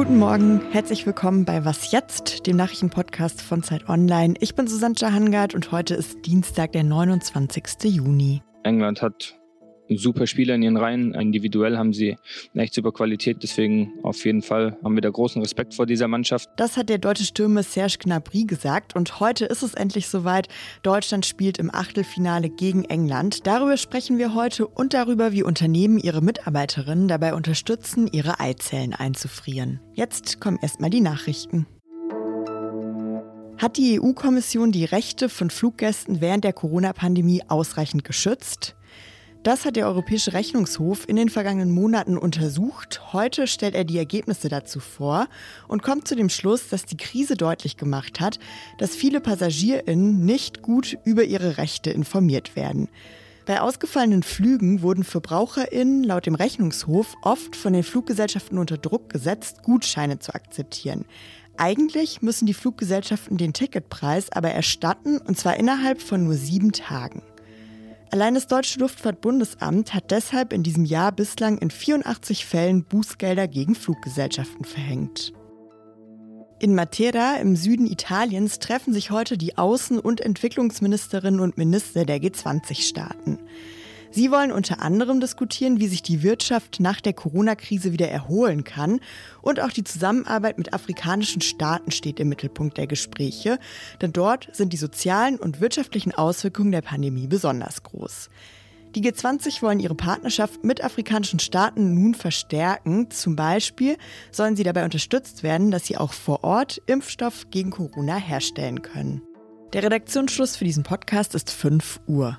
Guten Morgen, herzlich willkommen bei Was jetzt, dem Nachrichtenpodcast von Zeit Online. Ich bin Susanne Jahangard und heute ist Dienstag, der 29. Juni. England hat super Spieler in ihren Reihen. Individuell haben sie eine echt super Qualität. Deswegen auf jeden Fall haben wir da großen Respekt vor dieser Mannschaft. Das hat der deutsche Stürmer Serge Gnabry gesagt. Und heute ist es endlich soweit. Deutschland spielt im Achtelfinale gegen England. Darüber sprechen wir heute und darüber, wie Unternehmen ihre Mitarbeiterinnen dabei unterstützen, ihre Eizellen einzufrieren. Jetzt kommen erstmal die Nachrichten. Hat die EU-Kommission die Rechte von Fluggästen während der Corona-Pandemie ausreichend geschützt? Das hat der Europäische Rechnungshof in den vergangenen Monaten untersucht. Heute stellt er die Ergebnisse dazu vor und kommt zu dem Schluss, dass die Krise deutlich gemacht hat, dass viele Passagierinnen nicht gut über ihre Rechte informiert werden. Bei ausgefallenen Flügen wurden Verbraucherinnen laut dem Rechnungshof oft von den Fluggesellschaften unter Druck gesetzt, Gutscheine zu akzeptieren. Eigentlich müssen die Fluggesellschaften den Ticketpreis aber erstatten, und zwar innerhalb von nur sieben Tagen. Allein das Deutsche Luftfahrtbundesamt hat deshalb in diesem Jahr bislang in 84 Fällen Bußgelder gegen Fluggesellschaften verhängt. In Matera im Süden Italiens treffen sich heute die Außen- und Entwicklungsministerinnen und Minister der G20-Staaten. Sie wollen unter anderem diskutieren, wie sich die Wirtschaft nach der Corona-Krise wieder erholen kann. Und auch die Zusammenarbeit mit afrikanischen Staaten steht im Mittelpunkt der Gespräche, denn dort sind die sozialen und wirtschaftlichen Auswirkungen der Pandemie besonders groß. Die G20 wollen ihre Partnerschaft mit afrikanischen Staaten nun verstärken. Zum Beispiel sollen sie dabei unterstützt werden, dass sie auch vor Ort Impfstoff gegen Corona herstellen können. Der Redaktionsschluss für diesen Podcast ist 5 Uhr.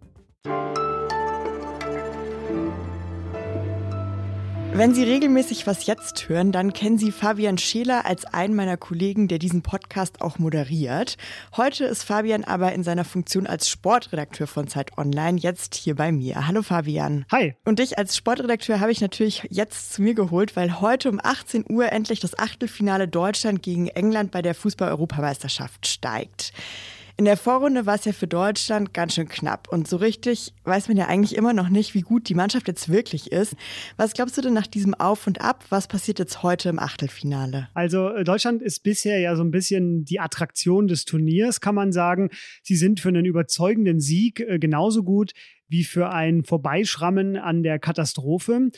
Wenn Sie regelmäßig was jetzt hören, dann kennen Sie Fabian Scheler als einen meiner Kollegen, der diesen Podcast auch moderiert. Heute ist Fabian aber in seiner Funktion als Sportredakteur von Zeit Online jetzt hier bei mir. Hallo Fabian. Hi. Und dich als Sportredakteur habe ich natürlich jetzt zu mir geholt, weil heute um 18 Uhr endlich das Achtelfinale Deutschland gegen England bei der Fußball-Europameisterschaft steigt. In der Vorrunde war es ja für Deutschland ganz schön knapp und so richtig weiß man ja eigentlich immer noch nicht, wie gut die Mannschaft jetzt wirklich ist. Was glaubst du denn nach diesem Auf und Ab? Was passiert jetzt heute im Achtelfinale? Also äh, Deutschland ist bisher ja so ein bisschen die Attraktion des Turniers, kann man sagen. Sie sind für einen überzeugenden Sieg äh, genauso gut wie für ein Vorbeischrammen an der Katastrophe.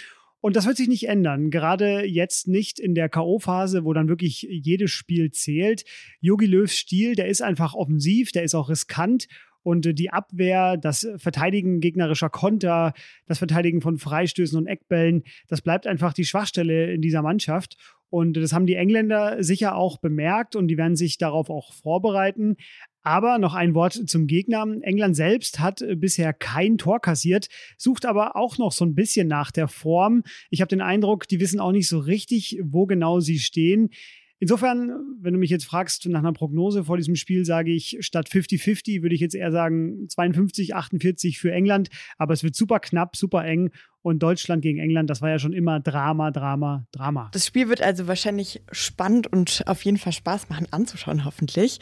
Und das wird sich nicht ändern. Gerade jetzt nicht in der K.O.-Phase, wo dann wirklich jedes Spiel zählt. Yogi Löws Stil, der ist einfach offensiv, der ist auch riskant. Und äh, die Abwehr, das Verteidigen gegnerischer Konter, das Verteidigen von Freistößen und Eckbällen, das bleibt einfach die Schwachstelle in dieser Mannschaft. Und das haben die Engländer sicher auch bemerkt und die werden sich darauf auch vorbereiten. Aber noch ein Wort zum Gegner. England selbst hat äh, bisher kein Tor kassiert, sucht aber auch noch so ein bisschen nach der Form. Ich habe den Eindruck, die wissen auch nicht so richtig, wo genau sie stehen. Insofern, wenn du mich jetzt fragst nach einer Prognose vor diesem Spiel, sage ich, statt 50-50 würde ich jetzt eher sagen 52, 48 für England. Aber es wird super knapp, super eng und Deutschland gegen England, das war ja schon immer Drama, Drama, Drama. Das Spiel wird also wahrscheinlich spannend und auf jeden Fall Spaß machen anzuschauen, hoffentlich.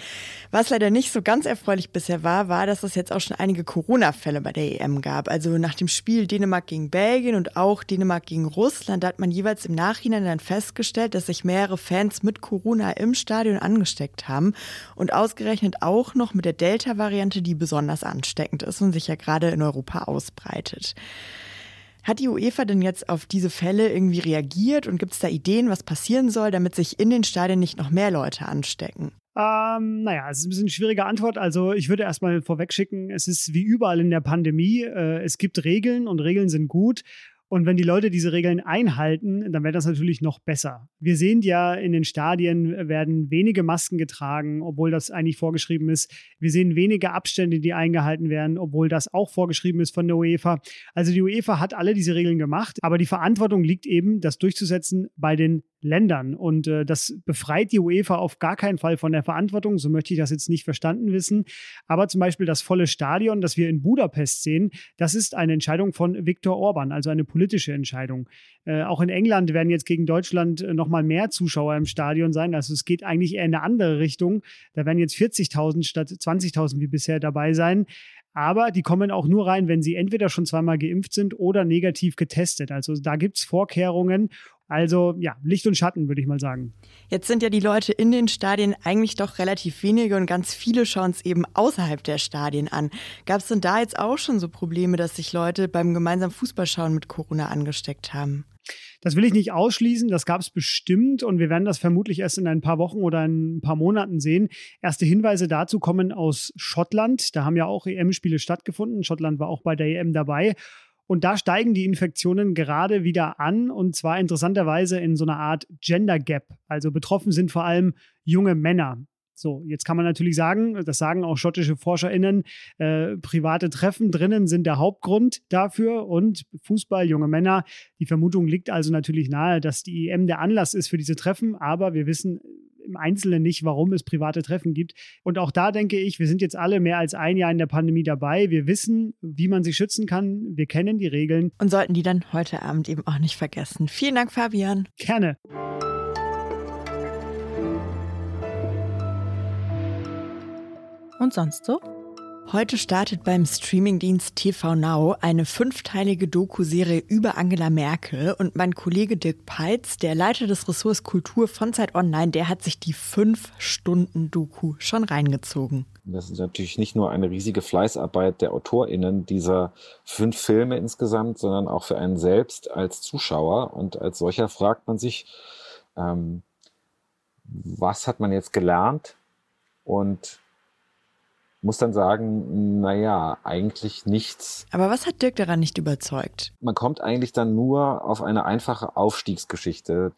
Was leider nicht so ganz erfreulich bisher war, war, dass es jetzt auch schon einige Corona-Fälle bei der EM gab. Also nach dem Spiel Dänemark gegen Belgien und auch Dänemark gegen Russland, da hat man jeweils im Nachhinein dann festgestellt, dass sich mehrere Fans mit Corona im Stadion angesteckt haben und ausgerechnet auch noch mit der Delta-Variante, die besonders ansteckend ist und sich ja gerade in Europa ausbreitet. Hat die UEFA denn jetzt auf diese Fälle irgendwie reagiert und gibt es da Ideen, was passieren soll, damit sich in den Stadien nicht noch mehr Leute anstecken? Ähm, naja, es ist ein bisschen eine schwierige Antwort. Also ich würde erstmal vorwegschicken, es ist wie überall in der Pandemie. Äh, es gibt Regeln und Regeln sind gut. Und wenn die Leute diese Regeln einhalten, dann wäre das natürlich noch besser. Wir sehen ja, in den Stadien werden wenige Masken getragen, obwohl das eigentlich vorgeschrieben ist. Wir sehen wenige Abstände, die eingehalten werden, obwohl das auch vorgeschrieben ist von der UEFA. Also die UEFA hat alle diese Regeln gemacht, aber die Verantwortung liegt eben, das durchzusetzen bei den Ländern. Und äh, das befreit die UEFA auf gar keinen Fall von der Verantwortung. So möchte ich das jetzt nicht verstanden wissen. Aber zum Beispiel das volle Stadion, das wir in Budapest sehen, das ist eine Entscheidung von Viktor Orban, also eine politische Entscheidung. Äh, auch in England werden jetzt gegen Deutschland äh, nochmal mehr Zuschauer im Stadion sein. Also es geht eigentlich eher in eine andere Richtung. Da werden jetzt 40.000 statt 20.000 wie bisher dabei sein. Aber die kommen auch nur rein, wenn sie entweder schon zweimal geimpft sind oder negativ getestet. Also da gibt es Vorkehrungen. Also ja, Licht und Schatten, würde ich mal sagen. Jetzt sind ja die Leute in den Stadien eigentlich doch relativ wenige und ganz viele schauen es eben außerhalb der Stadien an. Gab es denn da jetzt auch schon so Probleme, dass sich Leute beim gemeinsamen Fußballschauen mit Corona angesteckt haben? Das will ich nicht ausschließen, das gab es bestimmt und wir werden das vermutlich erst in ein paar Wochen oder in ein paar Monaten sehen. Erste Hinweise dazu kommen aus Schottland. Da haben ja auch EM-Spiele stattgefunden. Schottland war auch bei der EM dabei. Und da steigen die Infektionen gerade wieder an und zwar interessanterweise in so einer Art Gender Gap. Also betroffen sind vor allem junge Männer. So, jetzt kann man natürlich sagen, das sagen auch schottische ForscherInnen, äh, private Treffen drinnen sind der Hauptgrund dafür und Fußball, junge Männer. Die Vermutung liegt also natürlich nahe, dass die EM der Anlass ist für diese Treffen, aber wir wissen im Einzelnen nicht, warum es private Treffen gibt. Und auch da denke ich, wir sind jetzt alle mehr als ein Jahr in der Pandemie dabei. Wir wissen, wie man sich schützen kann. Wir kennen die Regeln. Und sollten die dann heute Abend eben auch nicht vergessen. Vielen Dank, Fabian. Gerne. Und sonst so? Heute startet beim Streamingdienst TV Now eine fünfteilige Doku-Serie über Angela Merkel und mein Kollege Dirk Peitz, der Leiter des Ressorts Kultur von Zeit Online, der hat sich die fünf Stunden Doku schon reingezogen. Das ist natürlich nicht nur eine riesige Fleißarbeit der AutorInnen dieser fünf Filme insgesamt, sondern auch für einen selbst als Zuschauer. Und als solcher fragt man sich, ähm, was hat man jetzt gelernt und muss dann sagen, naja, eigentlich nichts. Aber was hat Dirk daran nicht überzeugt? Man kommt eigentlich dann nur auf eine einfache Aufstiegsgeschichte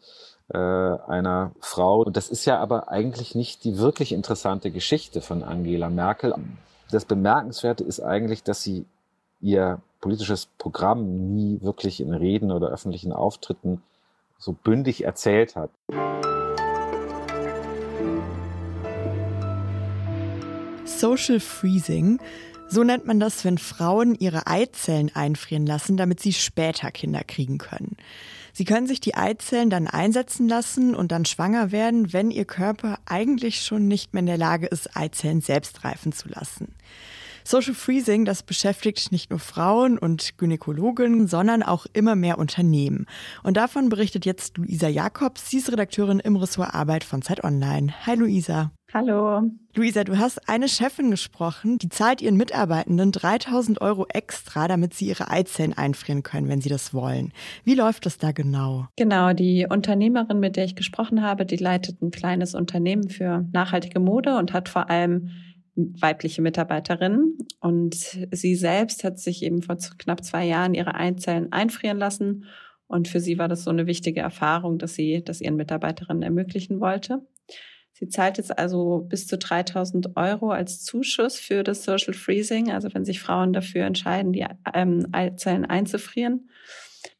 äh, einer Frau. Und das ist ja aber eigentlich nicht die wirklich interessante Geschichte von Angela Merkel. Das Bemerkenswerte ist eigentlich, dass sie ihr politisches Programm nie wirklich in Reden oder öffentlichen Auftritten so bündig erzählt hat. Social Freezing. So nennt man das, wenn Frauen ihre Eizellen einfrieren lassen, damit sie später Kinder kriegen können. Sie können sich die Eizellen dann einsetzen lassen und dann schwanger werden, wenn ihr Körper eigentlich schon nicht mehr in der Lage ist, Eizellen selbst reifen zu lassen. Social Freezing, das beschäftigt nicht nur Frauen und Gynäkologen, sondern auch immer mehr Unternehmen. Und davon berichtet jetzt Luisa Jakobs. Sie ist Redakteurin im Ressort Arbeit von Zeit Online. Hi Luisa. Hallo. Luisa, du hast eine Chefin gesprochen, die zahlt ihren Mitarbeitenden 3000 Euro extra, damit sie ihre Eizellen einfrieren können, wenn sie das wollen. Wie läuft das da genau? Genau, die Unternehmerin, mit der ich gesprochen habe, die leitet ein kleines Unternehmen für nachhaltige Mode und hat vor allem weibliche Mitarbeiterinnen. Und sie selbst hat sich eben vor knapp zwei Jahren ihre Eizellen einfrieren lassen. Und für sie war das so eine wichtige Erfahrung, dass sie das ihren Mitarbeiterinnen ermöglichen wollte. Sie zahlt jetzt also bis zu 3000 Euro als Zuschuss für das Social Freezing, also wenn sich Frauen dafür entscheiden, die ähm, Eizellen einzufrieren.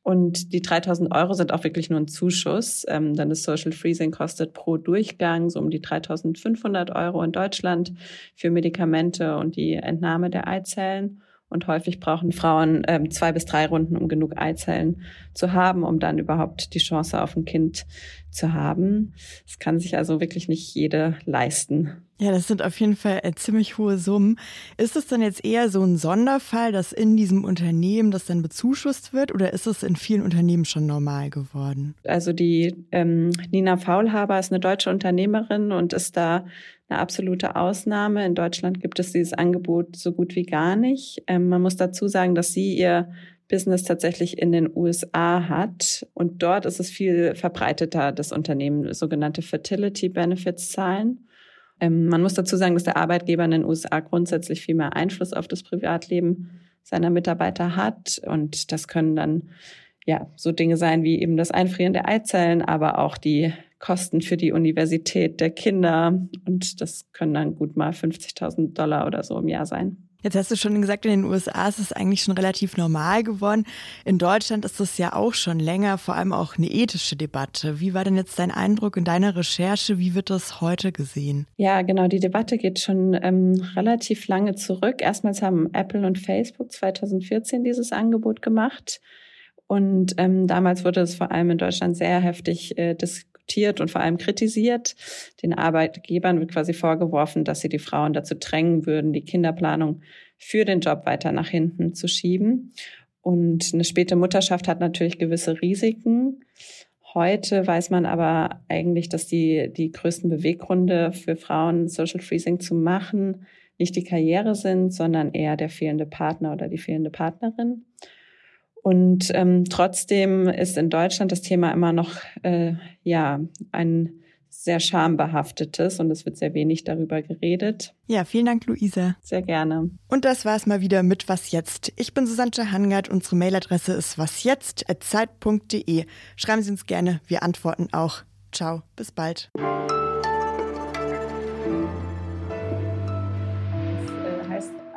Und die 3000 Euro sind auch wirklich nur ein Zuschuss. Ähm, dann das Social Freezing kostet pro Durchgang so um die 3500 Euro in Deutschland für Medikamente und die Entnahme der Eizellen. Und häufig brauchen Frauen ähm, zwei bis drei Runden, um genug Eizellen zu haben, um dann überhaupt die Chance auf ein Kind zu haben. Das kann sich also wirklich nicht jede leisten. Ja, das sind auf jeden Fall äh, ziemlich hohe Summen. Ist es dann jetzt eher so ein Sonderfall, dass in diesem Unternehmen das dann bezuschusst wird oder ist es in vielen Unternehmen schon normal geworden? Also die ähm, Nina Faulhaber ist eine deutsche Unternehmerin und ist da eine absolute Ausnahme. In Deutschland gibt es dieses Angebot so gut wie gar nicht. Ähm, man muss dazu sagen, dass sie ihr Business tatsächlich in den USA hat. Und dort ist es viel verbreiteter, dass Unternehmen sogenannte Fertility Benefits zahlen. Ähm, man muss dazu sagen, dass der Arbeitgeber in den USA grundsätzlich viel mehr Einfluss auf das Privatleben seiner Mitarbeiter hat. Und das können dann ja so Dinge sein wie eben das Einfrieren der Eizellen, aber auch die Kosten für die Universität der Kinder. Und das können dann gut mal 50.000 Dollar oder so im Jahr sein. Jetzt hast du schon gesagt, in den USA ist es eigentlich schon relativ normal geworden. In Deutschland ist es ja auch schon länger, vor allem auch eine ethische Debatte. Wie war denn jetzt dein Eindruck in deiner Recherche? Wie wird das heute gesehen? Ja, genau. Die Debatte geht schon ähm, relativ lange zurück. Erstmals haben Apple und Facebook 2014 dieses Angebot gemacht. Und ähm, damals wurde es vor allem in Deutschland sehr heftig äh, diskutiert und vor allem kritisiert. Den Arbeitgebern wird quasi vorgeworfen, dass sie die Frauen dazu drängen würden, die Kinderplanung für den Job weiter nach hinten zu schieben. Und eine späte Mutterschaft hat natürlich gewisse Risiken. Heute weiß man aber eigentlich, dass die, die größten Beweggründe für Frauen, Social Freezing zu machen, nicht die Karriere sind, sondern eher der fehlende Partner oder die fehlende Partnerin. Und ähm, trotzdem ist in Deutschland das Thema immer noch äh, ja ein sehr schambehaftetes und es wird sehr wenig darüber geredet. Ja, vielen Dank, Luisa. Sehr gerne. Und das war es mal wieder mit Was Jetzt. Ich bin Susanne Hangard. Unsere Mailadresse ist wasjetzt.zeit.de. Schreiben Sie uns gerne, wir antworten auch. Ciao, bis bald.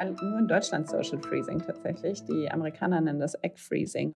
Nur in Deutschland Social Freezing tatsächlich. Die Amerikaner nennen das Egg Freezing.